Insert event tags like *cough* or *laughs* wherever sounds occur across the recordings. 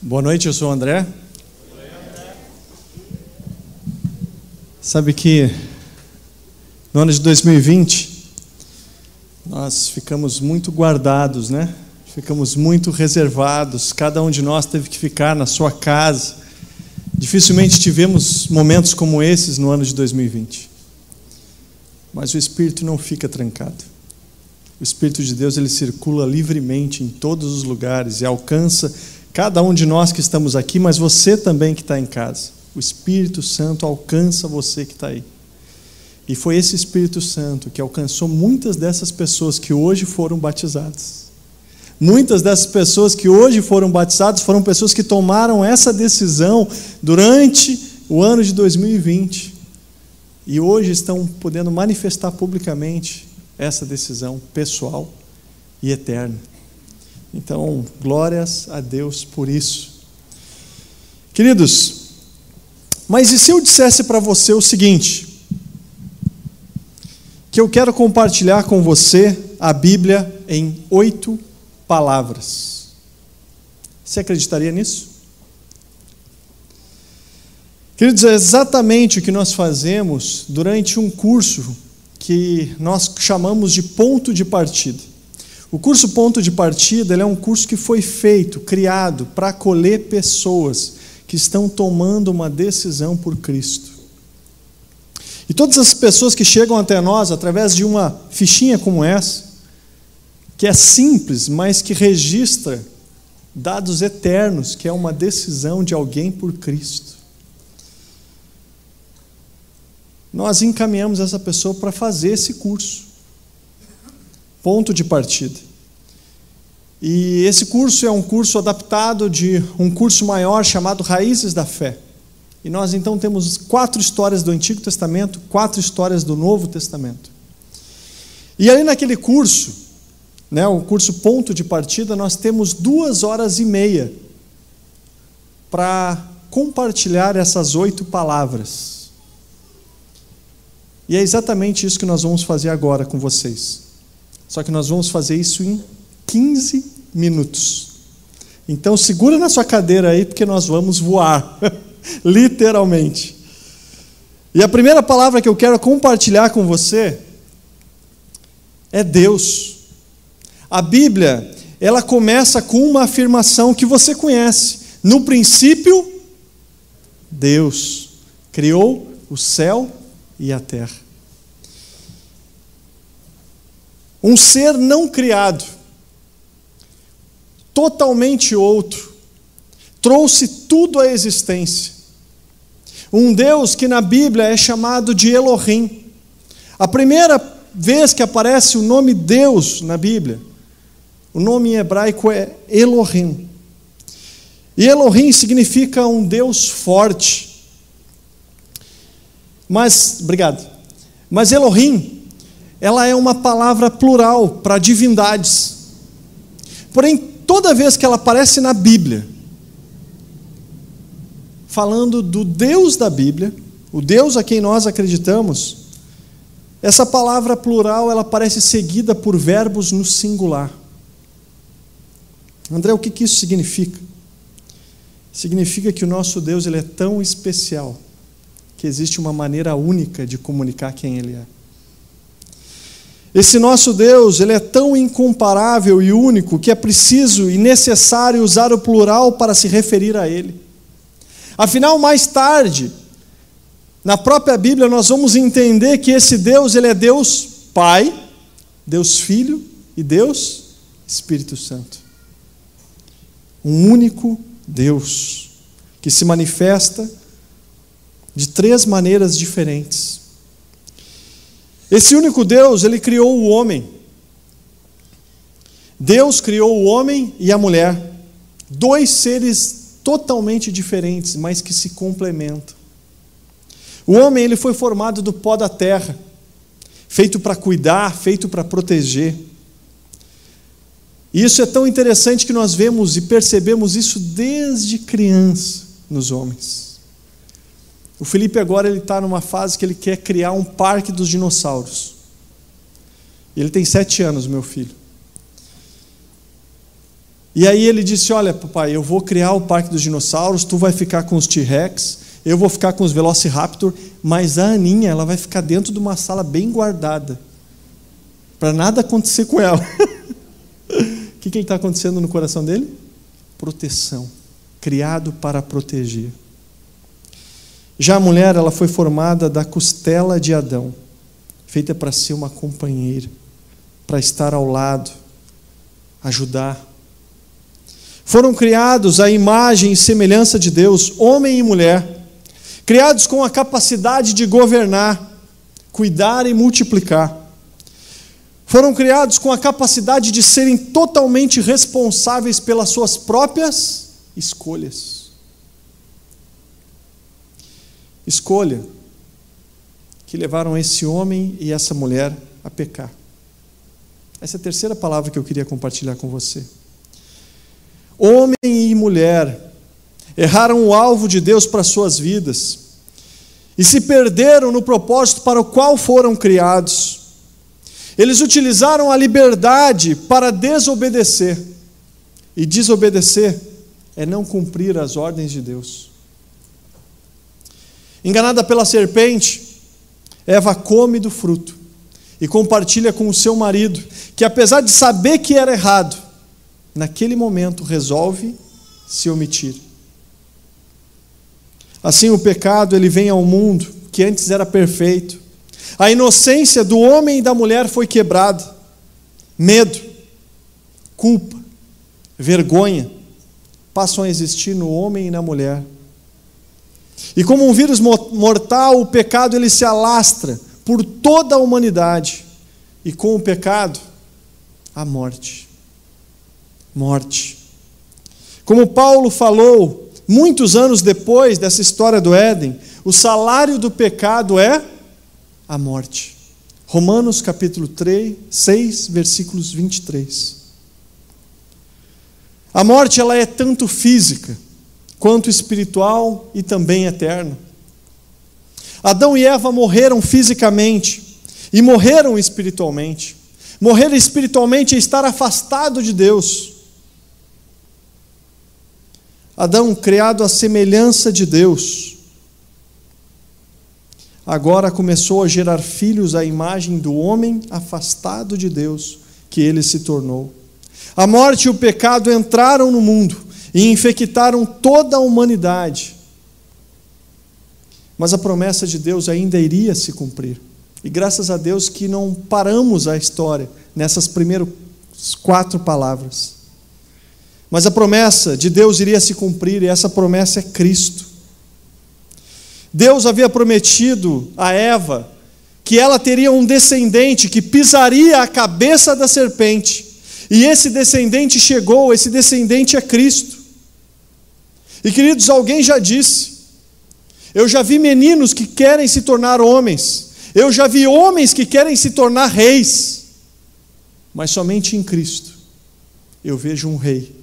Boa noite, eu sou o André. Sabe que no ano de 2020 nós ficamos muito guardados, né? Ficamos muito reservados, cada um de nós teve que ficar na sua casa. Dificilmente tivemos momentos como esses no ano de 2020. Mas o espírito não fica trancado. O espírito de Deus ele circula livremente em todos os lugares e alcança cada um de nós que estamos aqui, mas você também que está em casa. O Espírito Santo alcança você que está aí. E foi esse Espírito Santo que alcançou muitas dessas pessoas que hoje foram batizadas. Muitas dessas pessoas que hoje foram batizadas foram pessoas que tomaram essa decisão durante o ano de 2020 e hoje estão podendo manifestar publicamente essa decisão pessoal e eterna. Então, glórias a Deus por isso. Queridos, mas e se eu dissesse para você o seguinte: que eu quero compartilhar com você a Bíblia em oito palavras? Você acreditaria nisso? Queridos, é exatamente o que nós fazemos durante um curso que nós chamamos de ponto de partida. O curso Ponto de Partida é um curso que foi feito, criado para acolher pessoas que estão tomando uma decisão por Cristo. E todas as pessoas que chegam até nós através de uma fichinha como essa, que é simples, mas que registra dados eternos, que é uma decisão de alguém por Cristo. Nós encaminhamos essa pessoa para fazer esse curso ponto de partida. E esse curso é um curso adaptado de um curso maior chamado Raízes da Fé. E nós então temos quatro histórias do Antigo Testamento, quatro histórias do Novo Testamento. E ali naquele curso, né, o curso ponto de partida, nós temos duas horas e meia para compartilhar essas oito palavras. E é exatamente isso que nós vamos fazer agora com vocês. Só que nós vamos fazer isso em 15 minutos. Então segura na sua cadeira aí, porque nós vamos voar, *laughs* literalmente. E a primeira palavra que eu quero compartilhar com você é Deus. A Bíblia, ela começa com uma afirmação que você conhece. No princípio, Deus criou o céu e a terra. Um ser não criado, totalmente outro, trouxe tudo à existência. Um Deus que na Bíblia é chamado de Elohim. A primeira vez que aparece o nome Deus na Bíblia, o nome em hebraico é Elohim. E Elohim significa um Deus forte. Mas, obrigado. Mas Elohim ela é uma palavra plural para divindades. Porém, toda vez que ela aparece na Bíblia, falando do Deus da Bíblia, o Deus a quem nós acreditamos, essa palavra plural ela parece seguida por verbos no singular. André, o que, que isso significa? Significa que o nosso Deus ele é tão especial que existe uma maneira única de comunicar quem Ele é. Esse nosso Deus, ele é tão incomparável e único que é preciso e necessário usar o plural para se referir a ele. Afinal, mais tarde, na própria Bíblia, nós vamos entender que esse Deus, ele é Deus Pai, Deus Filho e Deus Espírito Santo. Um único Deus que se manifesta de três maneiras diferentes. Esse único Deus, ele criou o homem. Deus criou o homem e a mulher, dois seres totalmente diferentes, mas que se complementam. O homem ele foi formado do pó da terra, feito para cuidar, feito para proteger. E isso é tão interessante que nós vemos e percebemos isso desde criança nos homens. O Felipe agora ele está numa fase que ele quer criar um parque dos dinossauros. Ele tem sete anos, meu filho. E aí ele disse: Olha, papai, eu vou criar o Parque dos Dinossauros, tu vai ficar com os T-Rex, eu vou ficar com os Velociraptor, mas a Aninha ela vai ficar dentro de uma sala bem guardada, para nada acontecer com ela. O *laughs* que, está acontecendo no coração dele? Proteção, criado para proteger. Já a mulher, ela foi formada da costela de Adão, feita para ser uma companheira, para estar ao lado, ajudar. Foram criados à imagem e semelhança de Deus, homem e mulher, criados com a capacidade de governar, cuidar e multiplicar. Foram criados com a capacidade de serem totalmente responsáveis pelas suas próprias escolhas. Escolha que levaram esse homem e essa mulher a pecar. Essa é a terceira palavra que eu queria compartilhar com você. Homem e mulher erraram o alvo de Deus para suas vidas e se perderam no propósito para o qual foram criados. Eles utilizaram a liberdade para desobedecer. E desobedecer é não cumprir as ordens de Deus. Enganada pela serpente, Eva come do fruto e compartilha com o seu marido, que apesar de saber que era errado, naquele momento resolve se omitir. Assim o pecado ele vem ao mundo, que antes era perfeito. A inocência do homem e da mulher foi quebrada. Medo, culpa, vergonha passam a existir no homem e na mulher. E como um vírus mortal, o pecado ele se alastra por toda a humanidade. E com o pecado, a morte. Morte. Como Paulo falou, muitos anos depois dessa história do Éden, o salário do pecado é a morte. Romanos capítulo 3, 6, versículos 23. A morte ela é tanto física, quanto espiritual e também eterno. Adão e Eva morreram fisicamente e morreram espiritualmente. Morrer espiritualmente é estar afastado de Deus. Adão, criado à semelhança de Deus, agora começou a gerar filhos à imagem do homem afastado de Deus que ele se tornou. A morte e o pecado entraram no mundo e infectaram toda a humanidade. Mas a promessa de Deus ainda iria se cumprir. E graças a Deus que não paramos a história nessas primeiras quatro palavras. Mas a promessa de Deus iria se cumprir, e essa promessa é Cristo. Deus havia prometido a Eva que ela teria um descendente que pisaria a cabeça da serpente. E esse descendente chegou, esse descendente é Cristo. E queridos, alguém já disse, eu já vi meninos que querem se tornar homens, eu já vi homens que querem se tornar reis, mas somente em Cristo eu vejo um rei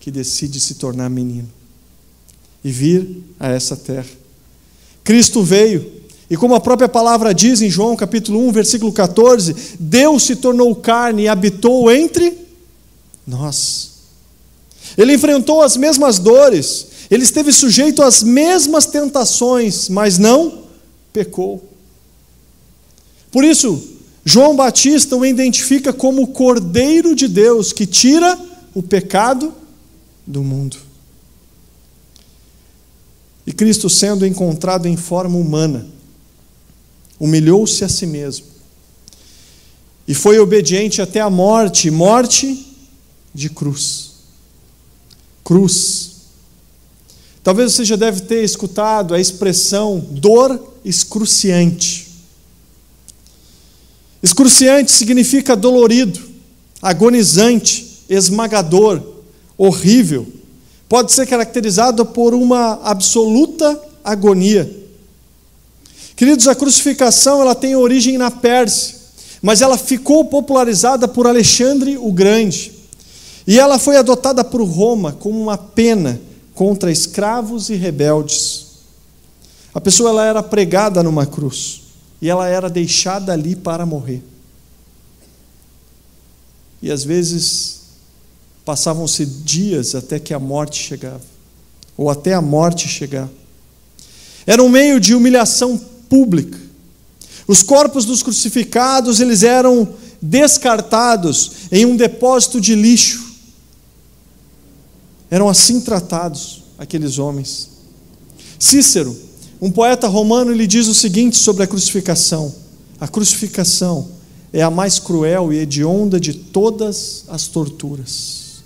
que decide se tornar menino e vir a essa terra. Cristo veio, e como a própria palavra diz em João capítulo 1, versículo 14, Deus se tornou carne e habitou entre nós. Ele enfrentou as mesmas dores, ele esteve sujeito às mesmas tentações, mas não pecou. Por isso, João Batista o identifica como o Cordeiro de Deus que tira o pecado do mundo. E Cristo, sendo encontrado em forma humana, humilhou-se a si mesmo e foi obediente até a morte morte de cruz. Cruz Talvez você já deve ter escutado a expressão dor excruciante. Excruciante significa dolorido, agonizante, esmagador, horrível. Pode ser caracterizado por uma absoluta agonia. Queridos, a crucificação ela tem origem na Pérsia, mas ela ficou popularizada por Alexandre o Grande. E ela foi adotada por Roma como uma pena contra escravos e rebeldes. A pessoa ela era pregada numa cruz e ela era deixada ali para morrer. E às vezes Passavam-se dias até que a morte chegava, ou até a morte chegar. Era um meio de humilhação pública. Os corpos dos crucificados, eles eram descartados em um depósito de lixo. Eram assim tratados aqueles homens. Cícero, um poeta romano, lhe diz o seguinte sobre a crucificação: a crucificação é a mais cruel e hedionda de todas as torturas.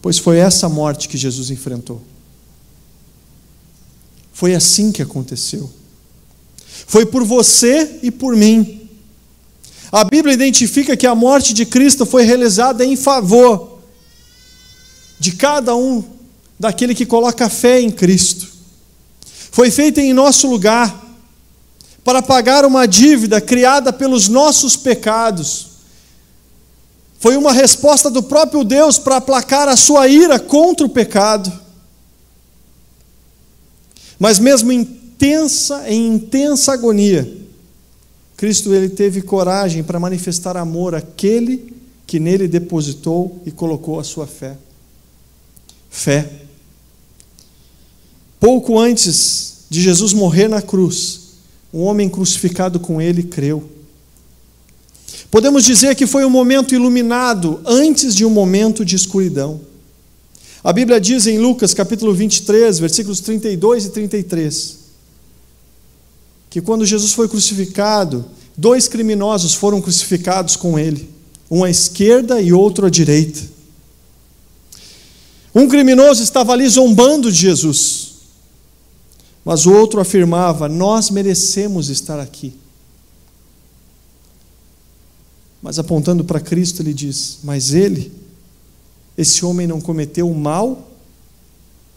Pois foi essa morte que Jesus enfrentou. Foi assim que aconteceu. Foi por você e por mim. A Bíblia identifica que a morte de Cristo foi realizada em favor de cada um daquele que coloca fé em Cristo. Foi feita em nosso lugar para pagar uma dívida criada pelos nossos pecados foi uma resposta do próprio Deus para aplacar a sua ira contra o pecado. Mas mesmo intensa, em intensa agonia, Cristo ele teve coragem para manifestar amor àquele que nele depositou e colocou a sua fé. Fé. Pouco antes de Jesus morrer na cruz, um homem crucificado com ele creu. Podemos dizer que foi um momento iluminado antes de um momento de escuridão. A Bíblia diz em Lucas capítulo 23, versículos 32 e 33, que quando Jesus foi crucificado, dois criminosos foram crucificados com ele, um à esquerda e outro à direita. Um criminoso estava ali zombando de Jesus, mas o outro afirmava: Nós merecemos estar aqui. Mas apontando para Cristo, ele diz: Mas ele, esse homem não cometeu mal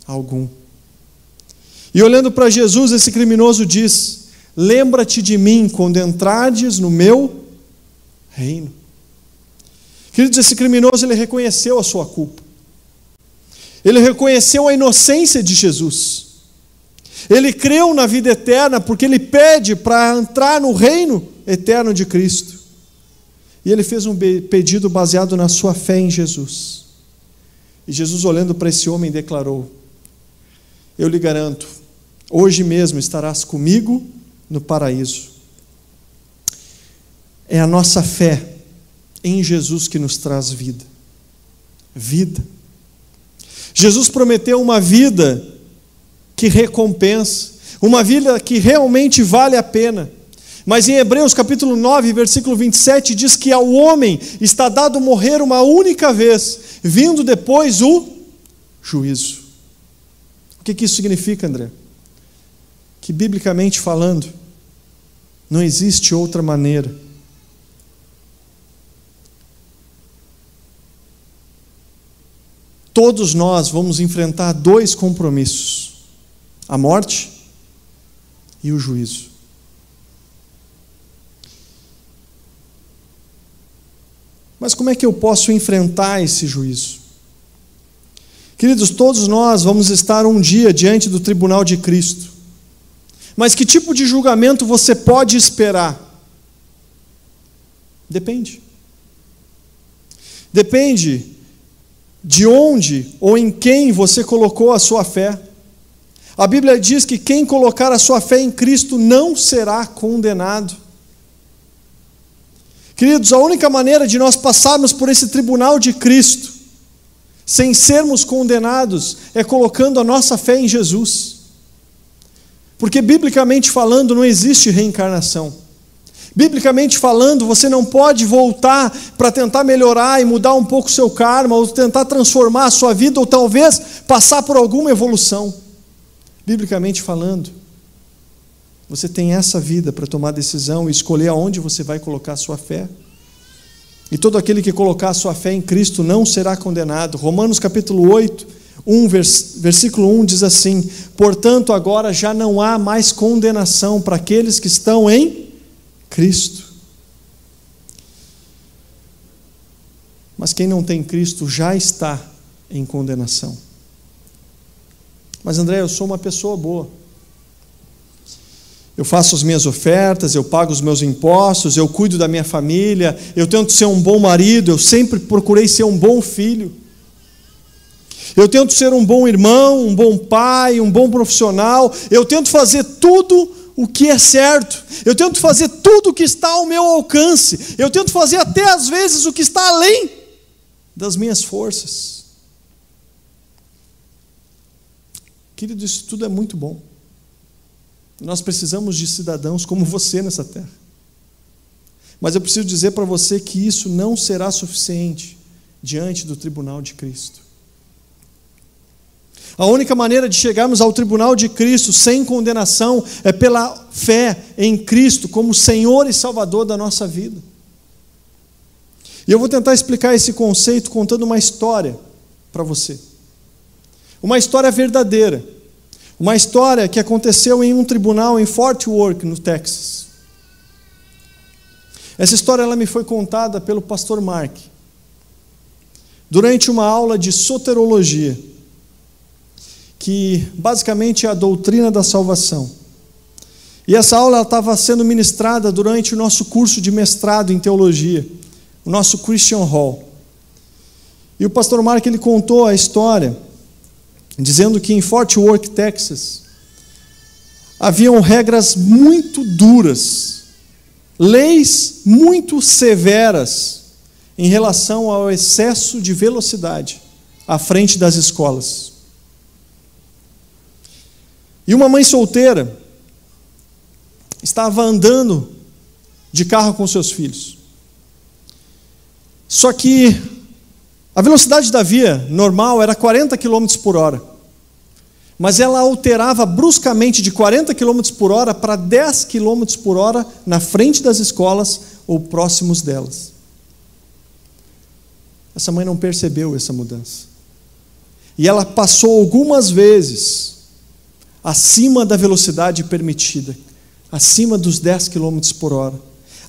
algum. E olhando para Jesus, esse criminoso diz: Lembra-te de mim quando entrardes no meu reino. Queridos, esse criminoso ele reconheceu a sua culpa. Ele reconheceu a inocência de Jesus. Ele creu na vida eterna porque ele pede para entrar no reino eterno de Cristo. E ele fez um pedido baseado na sua fé em Jesus. E Jesus, olhando para esse homem, declarou: Eu lhe garanto, hoje mesmo estarás comigo no paraíso. É a nossa fé em Jesus que nos traz vida. Vida. Jesus prometeu uma vida que recompensa, uma vida que realmente vale a pena. Mas em Hebreus capítulo 9, versículo 27, diz que ao homem está dado morrer uma única vez, vindo depois o juízo. O que, que isso significa, André? Que, biblicamente falando, não existe outra maneira. Todos nós vamos enfrentar dois compromissos: a morte e o juízo. Mas como é que eu posso enfrentar esse juízo? Queridos, todos nós vamos estar um dia diante do tribunal de Cristo. Mas que tipo de julgamento você pode esperar? Depende. Depende de onde ou em quem você colocou a sua fé. A Bíblia diz que quem colocar a sua fé em Cristo não será condenado. Queridos, a única maneira de nós passarmos por esse tribunal de Cristo, sem sermos condenados, é colocando a nossa fé em Jesus. Porque, biblicamente falando, não existe reencarnação. Biblicamente falando, você não pode voltar para tentar melhorar e mudar um pouco o seu karma, ou tentar transformar a sua vida, ou talvez passar por alguma evolução. Biblicamente falando, você tem essa vida para tomar decisão e escolher aonde você vai colocar a sua fé. E todo aquele que colocar a sua fé em Cristo não será condenado. Romanos capítulo 8, 1, versículo 1 diz assim: Portanto, agora já não há mais condenação para aqueles que estão em Cristo. Mas quem não tem Cristo já está em condenação. Mas André, eu sou uma pessoa boa. Eu faço as minhas ofertas, eu pago os meus impostos, eu cuido da minha família, eu tento ser um bom marido, eu sempre procurei ser um bom filho. Eu tento ser um bom irmão, um bom pai, um bom profissional, eu tento fazer tudo o que é certo, eu tento fazer tudo o que está ao meu alcance, eu tento fazer até às vezes o que está além das minhas forças. Querido, isso tudo é muito bom. Nós precisamos de cidadãos como você nessa terra. Mas eu preciso dizer para você que isso não será suficiente diante do tribunal de Cristo. A única maneira de chegarmos ao tribunal de Cristo sem condenação é pela fé em Cristo como Senhor e Salvador da nossa vida. E eu vou tentar explicar esse conceito contando uma história para você. Uma história verdadeira uma história que aconteceu em um tribunal em Fort Worth, no Texas. Essa história ela me foi contada pelo pastor Mark durante uma aula de soterologia, que basicamente é a doutrina da salvação. E essa aula estava sendo ministrada durante o nosso curso de mestrado em teologia, o nosso Christian Hall. E o pastor Mark ele contou a história dizendo que em Fort Worth, Texas, haviam regras muito duras, leis muito severas em relação ao excesso de velocidade à frente das escolas. E uma mãe solteira estava andando de carro com seus filhos. Só que a velocidade da via normal era 40 km por hora. Mas ela alterava bruscamente de 40 km por hora para 10 km por hora na frente das escolas ou próximos delas. Essa mãe não percebeu essa mudança. E ela passou algumas vezes acima da velocidade permitida, acima dos 10 km por hora.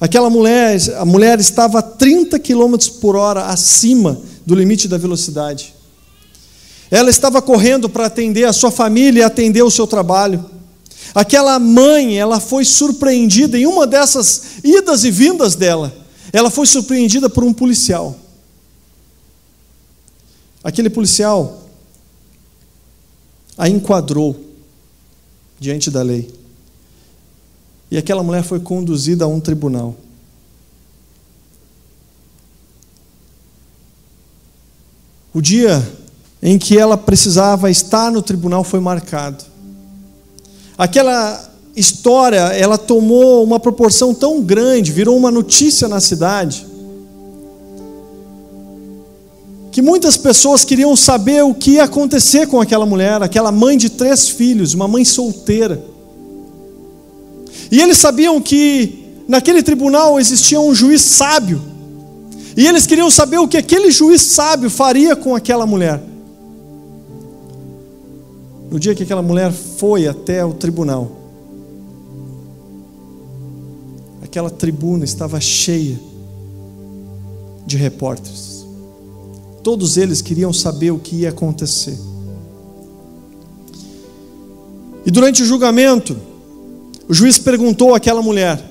Aquela mulher, a mulher estava a 30 km por hora acima do limite da velocidade. Ela estava correndo para atender a sua família e atender o seu trabalho. Aquela mãe, ela foi surpreendida em uma dessas idas e vindas dela. Ela foi surpreendida por um policial. Aquele policial a enquadrou diante da lei. E aquela mulher foi conduzida a um tribunal. O dia em que ela precisava estar no tribunal foi marcado. Aquela história, ela tomou uma proporção tão grande, virou uma notícia na cidade, que muitas pessoas queriam saber o que ia acontecer com aquela mulher, aquela mãe de três filhos, uma mãe solteira. E eles sabiam que naquele tribunal existia um juiz sábio, e eles queriam saber o que aquele juiz sábio faria com aquela mulher. No dia que aquela mulher foi até o tribunal, aquela tribuna estava cheia de repórteres. Todos eles queriam saber o que ia acontecer. E durante o julgamento, o juiz perguntou àquela mulher: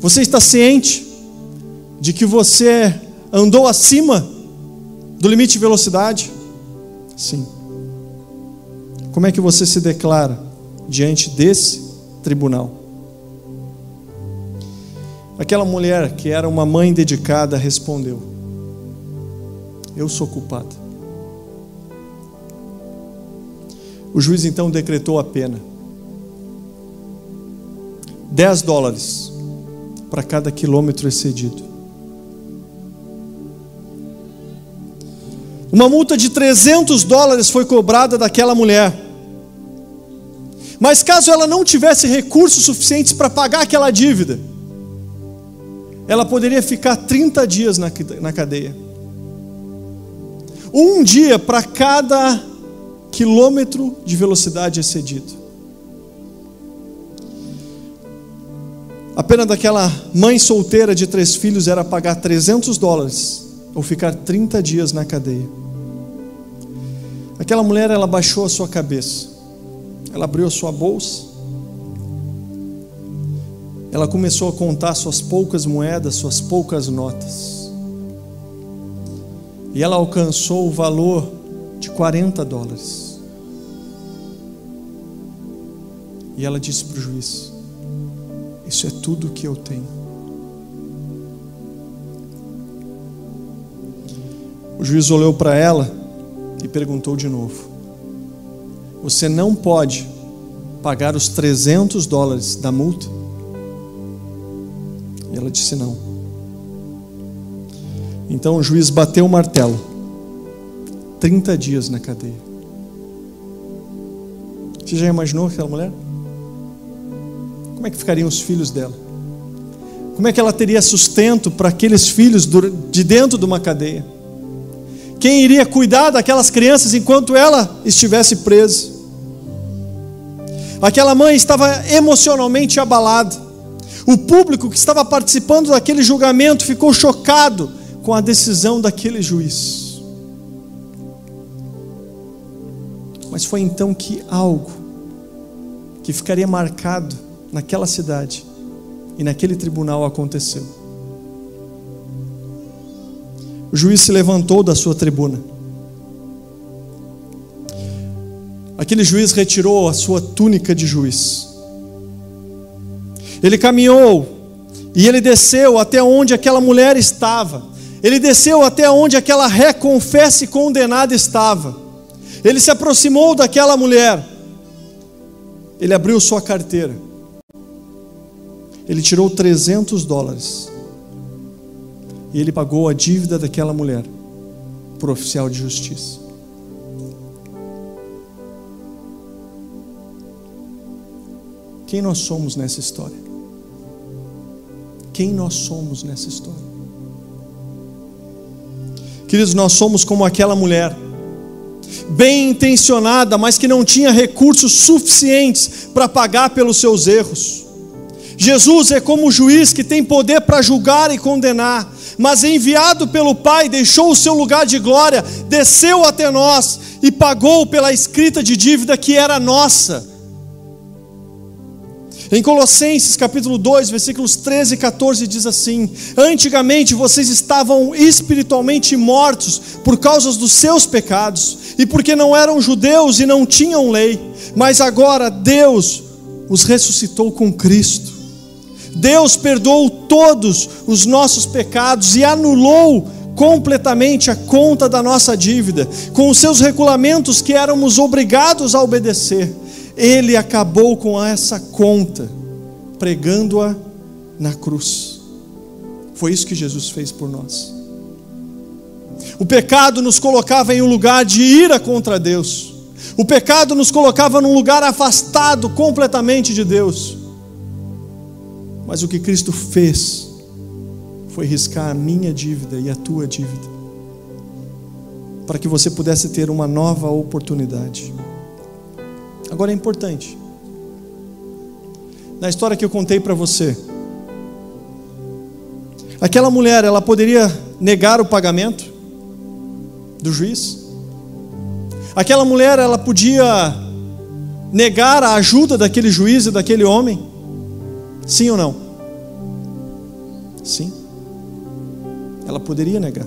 Você está ciente de que você andou acima do limite de velocidade? Sim. Como é que você se declara diante desse tribunal? Aquela mulher que era uma mãe dedicada respondeu: Eu sou culpada. O juiz então decretou a pena: 10 dólares para cada quilômetro excedido. Uma multa de 300 dólares foi cobrada daquela mulher. Mas caso ela não tivesse recursos suficientes para pagar aquela dívida, ela poderia ficar 30 dias na cadeia. Um dia para cada quilômetro de velocidade excedido. A pena daquela mãe solteira de três filhos era pagar 300 dólares ou ficar 30 dias na cadeia. Aquela mulher, ela baixou a sua cabeça, ela abriu a sua bolsa, ela começou a contar suas poucas moedas, suas poucas notas. E ela alcançou o valor de 40 dólares. E ela disse para o juiz: Isso é tudo que eu tenho. O juiz olhou para ela e perguntou de novo: Você não pode pagar os 300 dólares da multa? E ela disse: Não. Então o juiz bateu o martelo. 30 dias na cadeia. Você já imaginou aquela mulher? Como é que ficariam os filhos dela? Como é que ela teria sustento para aqueles filhos de dentro de uma cadeia? Quem iria cuidar daquelas crianças enquanto ela estivesse presa? Aquela mãe estava emocionalmente abalada. O público que estava participando daquele julgamento ficou chocado com a decisão daquele juiz. Mas foi então que algo que ficaria marcado naquela cidade e naquele tribunal aconteceu. O juiz se levantou da sua tribuna. Aquele juiz retirou a sua túnica de juiz ele caminhou e ele desceu até onde aquela mulher estava. Ele desceu até onde aquela ré confessa e condenada estava. Ele se aproximou daquela mulher. Ele abriu sua carteira. Ele tirou 300 dólares. E ele pagou a dívida daquela mulher por oficial de justiça. Quem nós somos nessa história? quem nós somos nessa história. Queridos, nós somos como aquela mulher, bem intencionada, mas que não tinha recursos suficientes para pagar pelos seus erros. Jesus é como o juiz que tem poder para julgar e condenar, mas enviado pelo Pai, deixou o seu lugar de glória, desceu até nós e pagou pela escrita de dívida que era nossa em Colossenses capítulo 2, versículos 13 e 14 diz assim: Antigamente vocês estavam espiritualmente mortos por causa dos seus pecados, e porque não eram judeus e não tinham lei, mas agora Deus os ressuscitou com Cristo. Deus perdoou todos os nossos pecados e anulou completamente a conta da nossa dívida, com os seus regulamentos que éramos obrigados a obedecer ele acabou com essa conta, pregando-a na cruz. Foi isso que Jesus fez por nós. O pecado nos colocava em um lugar de ira contra Deus. O pecado nos colocava num lugar afastado completamente de Deus. Mas o que Cristo fez foi riscar a minha dívida e a tua dívida, para que você pudesse ter uma nova oportunidade. Agora é importante. Na história que eu contei para você, aquela mulher, ela poderia negar o pagamento do juiz? Aquela mulher, ela podia negar a ajuda daquele juiz e daquele homem? Sim ou não? Sim. Ela poderia negar.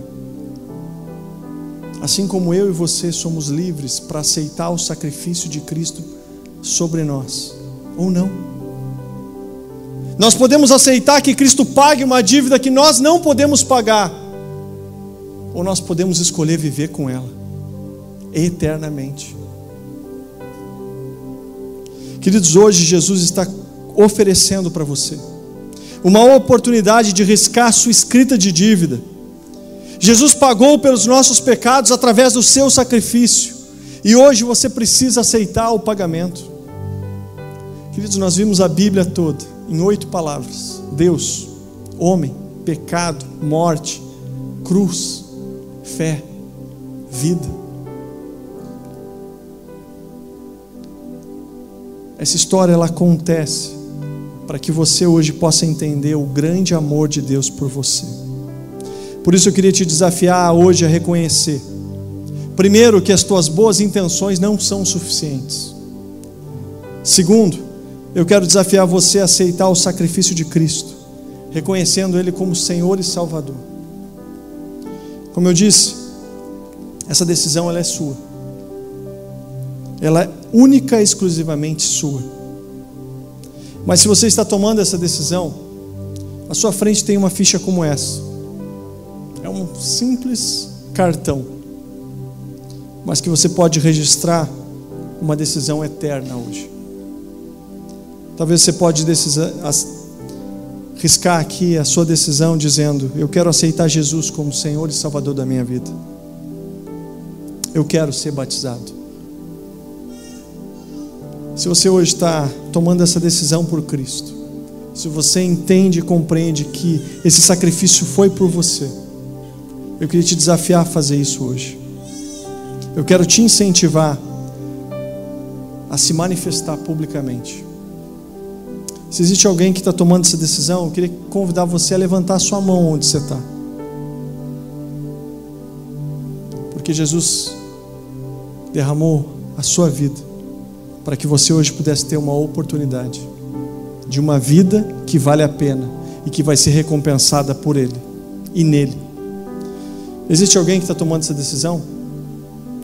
Assim como eu e você somos livres para aceitar o sacrifício de Cristo sobre nós, ou não. Nós podemos aceitar que Cristo pague uma dívida que nós não podemos pagar, ou nós podemos escolher viver com ela eternamente. Queridos, hoje Jesus está oferecendo para você uma oportunidade de riscar sua escrita de dívida Jesus pagou pelos nossos pecados através do seu sacrifício. E hoje você precisa aceitar o pagamento. Queridos, nós vimos a Bíblia toda em oito palavras: Deus, homem, pecado, morte, cruz, fé, vida. Essa história ela acontece para que você hoje possa entender o grande amor de Deus por você. Por isso eu queria te desafiar hoje a reconhecer, primeiro, que as tuas boas intenções não são suficientes. Segundo, eu quero desafiar você a aceitar o sacrifício de Cristo, reconhecendo Ele como Senhor e Salvador. Como eu disse, essa decisão ela é sua. Ela é única e exclusivamente sua. Mas se você está tomando essa decisão, à sua frente tem uma ficha como essa. É um simples cartão, mas que você pode registrar uma decisão eterna hoje. Talvez você pode riscar aqui a sua decisão dizendo: Eu quero aceitar Jesus como Senhor e Salvador da minha vida. Eu quero ser batizado. Se você hoje está tomando essa decisão por Cristo, se você entende e compreende que esse sacrifício foi por você, eu queria te desafiar a fazer isso hoje. Eu quero te incentivar a se manifestar publicamente. Se existe alguém que está tomando essa decisão, eu queria convidar você a levantar a sua mão onde você está. Porque Jesus derramou a sua vida para que você hoje pudesse ter uma oportunidade de uma vida que vale a pena e que vai ser recompensada por Ele e nele. Existe alguém que está tomando essa decisão?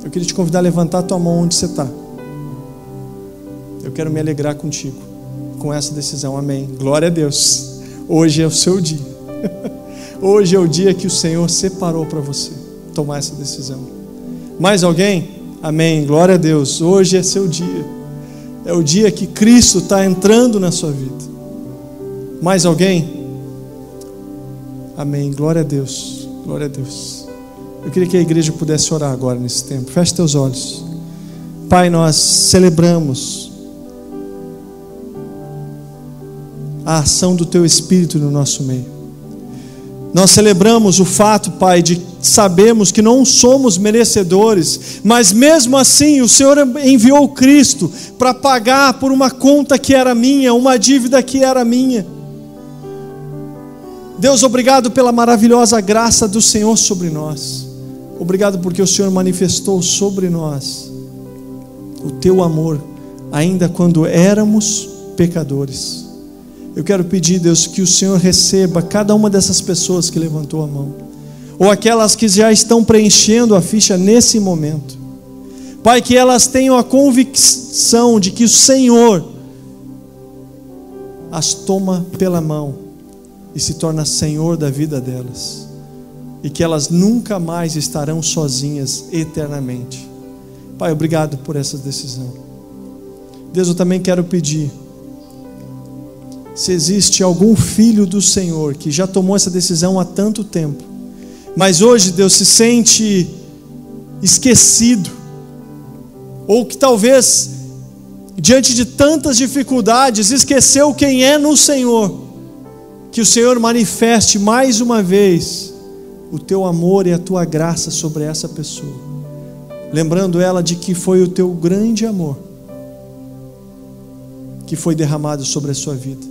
Eu queria te convidar a levantar a tua mão onde você está. Eu quero me alegrar contigo com essa decisão. Amém. Glória a Deus. Hoje é o seu dia. *laughs* Hoje é o dia que o Senhor separou para você tomar essa decisão. Mais alguém? Amém. Glória a Deus. Hoje é seu dia. É o dia que Cristo está entrando na sua vida. Mais alguém? Amém. Glória a Deus. Glória a Deus. Eu queria que a igreja pudesse orar agora nesse tempo. Feche teus olhos. Pai, nós celebramos a ação do Teu Espírito no nosso meio. Nós celebramos o fato, Pai, de sabermos que não somos merecedores, mas mesmo assim o Senhor enviou Cristo para pagar por uma conta que era minha, uma dívida que era minha. Deus, obrigado pela maravilhosa graça do Senhor sobre nós. Obrigado porque o Senhor manifestou sobre nós o teu amor, ainda quando éramos pecadores. Eu quero pedir, Deus, que o Senhor receba cada uma dessas pessoas que levantou a mão, ou aquelas que já estão preenchendo a ficha nesse momento. Pai, que elas tenham a convicção de que o Senhor as toma pela mão e se torna Senhor da vida delas, e que elas nunca mais estarão sozinhas eternamente. Pai, obrigado por essa decisão. Deus, eu também quero pedir se existe algum filho do Senhor que já tomou essa decisão há tanto tempo, mas hoje Deus se sente esquecido, ou que talvez, diante de tantas dificuldades, esqueceu quem é no Senhor, que o Senhor manifeste mais uma vez o teu amor e a tua graça sobre essa pessoa, lembrando ela de que foi o teu grande amor que foi derramado sobre a sua vida.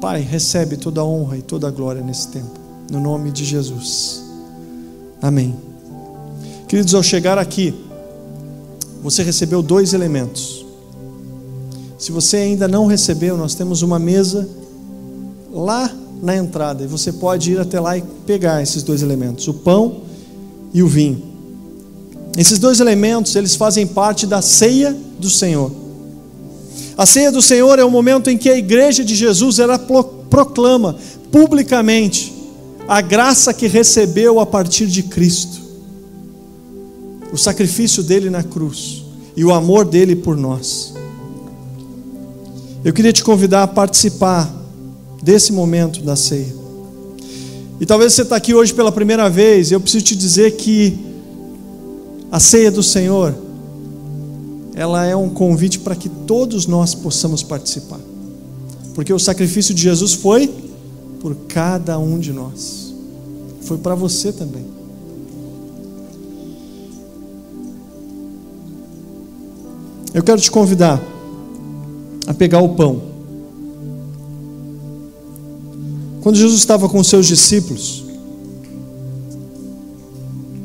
Pai, recebe toda a honra e toda a glória nesse tempo, no nome de Jesus. Amém. Queridos, ao chegar aqui, você recebeu dois elementos. Se você ainda não recebeu, nós temos uma mesa lá na entrada e você pode ir até lá e pegar esses dois elementos, o pão e o vinho. Esses dois elementos, eles fazem parte da ceia do Senhor. A ceia do Senhor é o momento em que a igreja de Jesus ela proclama publicamente a graça que recebeu a partir de Cristo, o sacrifício dele na cruz e o amor dele por nós. Eu queria te convidar a participar desse momento da ceia. E talvez você está aqui hoje pela primeira vez, eu preciso te dizer que a ceia do Senhor ela é um convite para que todos nós possamos participar. Porque o sacrifício de Jesus foi por cada um de nós. Foi para você também. Eu quero te convidar a pegar o pão. Quando Jesus estava com seus discípulos,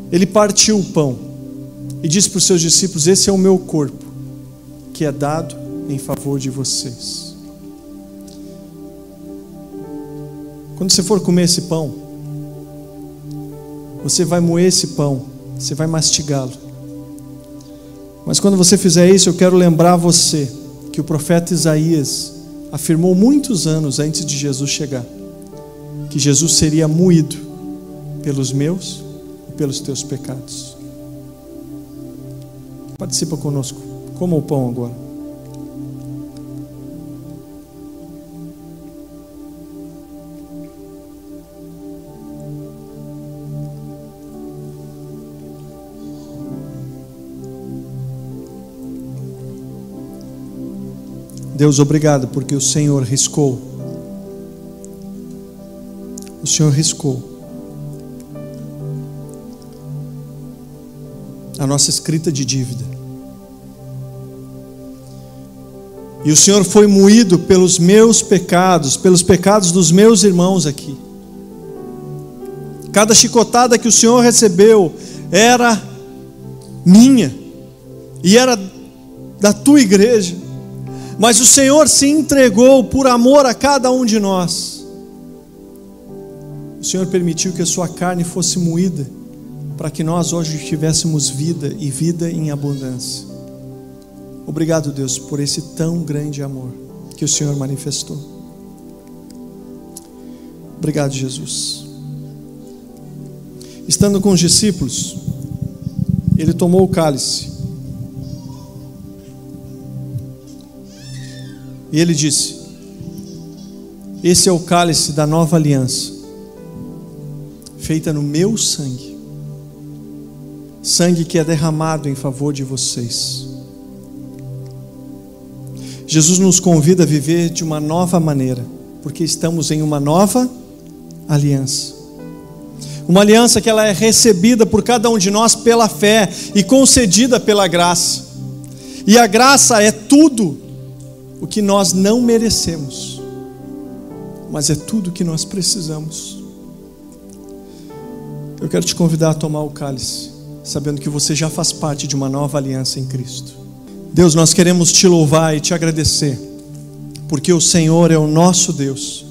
ele partiu o pão e disse para os seus discípulos: Esse é o meu corpo, que é dado em favor de vocês. Quando você for comer esse pão, você vai moer esse pão, você vai mastigá-lo. Mas quando você fizer isso, eu quero lembrar você que o profeta Isaías afirmou muitos anos antes de Jesus chegar que Jesus seria moído pelos meus e pelos teus pecados. Participa conosco. Coma o pão agora. Deus, obrigado porque o Senhor riscou. O Senhor riscou a nossa escrita de dívida. E o Senhor foi moído pelos meus pecados, pelos pecados dos meus irmãos aqui. Cada chicotada que o Senhor recebeu era minha e era da tua igreja. Mas o Senhor se entregou por amor a cada um de nós. O Senhor permitiu que a sua carne fosse moída para que nós hoje tivéssemos vida e vida em abundância. Obrigado, Deus, por esse tão grande amor que o Senhor manifestou. Obrigado, Jesus. Estando com os discípulos, ele tomou o cálice E ele disse: Esse é o cálice da nova aliança, feita no meu sangue, sangue que é derramado em favor de vocês. Jesus nos convida a viver de uma nova maneira, porque estamos em uma nova aliança. Uma aliança que ela é recebida por cada um de nós pela fé e concedida pela graça. E a graça é tudo o que nós não merecemos, mas é tudo o que nós precisamos. Eu quero te convidar a tomar o cálice, sabendo que você já faz parte de uma nova aliança em Cristo. Deus, nós queremos te louvar e te agradecer, porque o Senhor é o nosso Deus,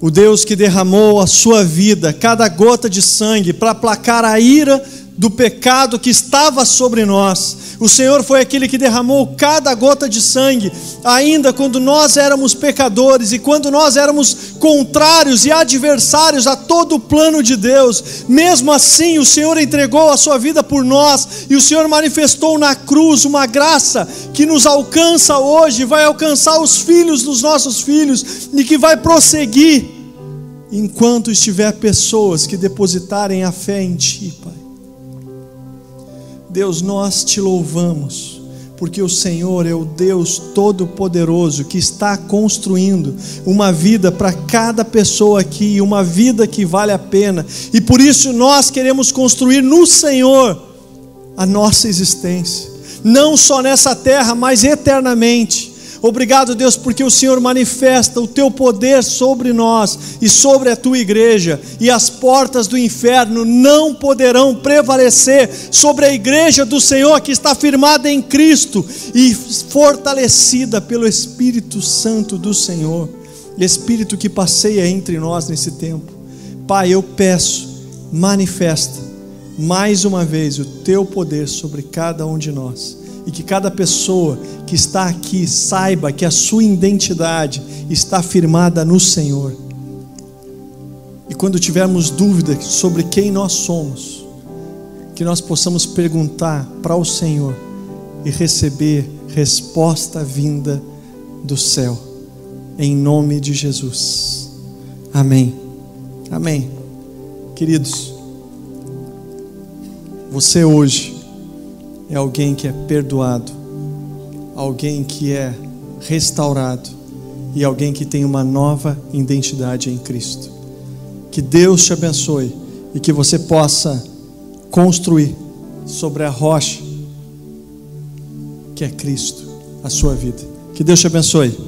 o Deus que derramou a sua vida, cada gota de sangue, para aplacar a ira do pecado que estava sobre nós. O Senhor foi aquele que derramou cada gota de sangue, ainda quando nós éramos pecadores e quando nós éramos contrários e adversários a todo o plano de Deus. Mesmo assim, o Senhor entregou a sua vida por nós e o Senhor manifestou na cruz uma graça que nos alcança hoje, vai alcançar os filhos dos nossos filhos e que vai prosseguir enquanto estiver pessoas que depositarem a fé em Ti, Pai. Deus, nós te louvamos, porque o Senhor é o Deus Todo-Poderoso que está construindo uma vida para cada pessoa aqui, uma vida que vale a pena, e por isso nós queremos construir no Senhor a nossa existência, não só nessa terra, mas eternamente. Obrigado, Deus, porque o Senhor manifesta o teu poder sobre nós e sobre a tua igreja, e as portas do inferno não poderão prevalecer sobre a igreja do Senhor que está firmada em Cristo e fortalecida pelo Espírito Santo do Senhor, Espírito que passeia entre nós nesse tempo. Pai, eu peço, manifesta mais uma vez o teu poder sobre cada um de nós e que cada pessoa que está aqui saiba que a sua identidade está firmada no Senhor. E quando tivermos dúvida sobre quem nós somos, que nós possamos perguntar para o Senhor e receber resposta vinda do céu, em nome de Jesus. Amém. Amém. Queridos, você hoje é alguém que é perdoado, alguém que é restaurado e alguém que tem uma nova identidade em Cristo. Que Deus te abençoe e que você possa construir sobre a rocha que é Cristo a sua vida. Que Deus te abençoe.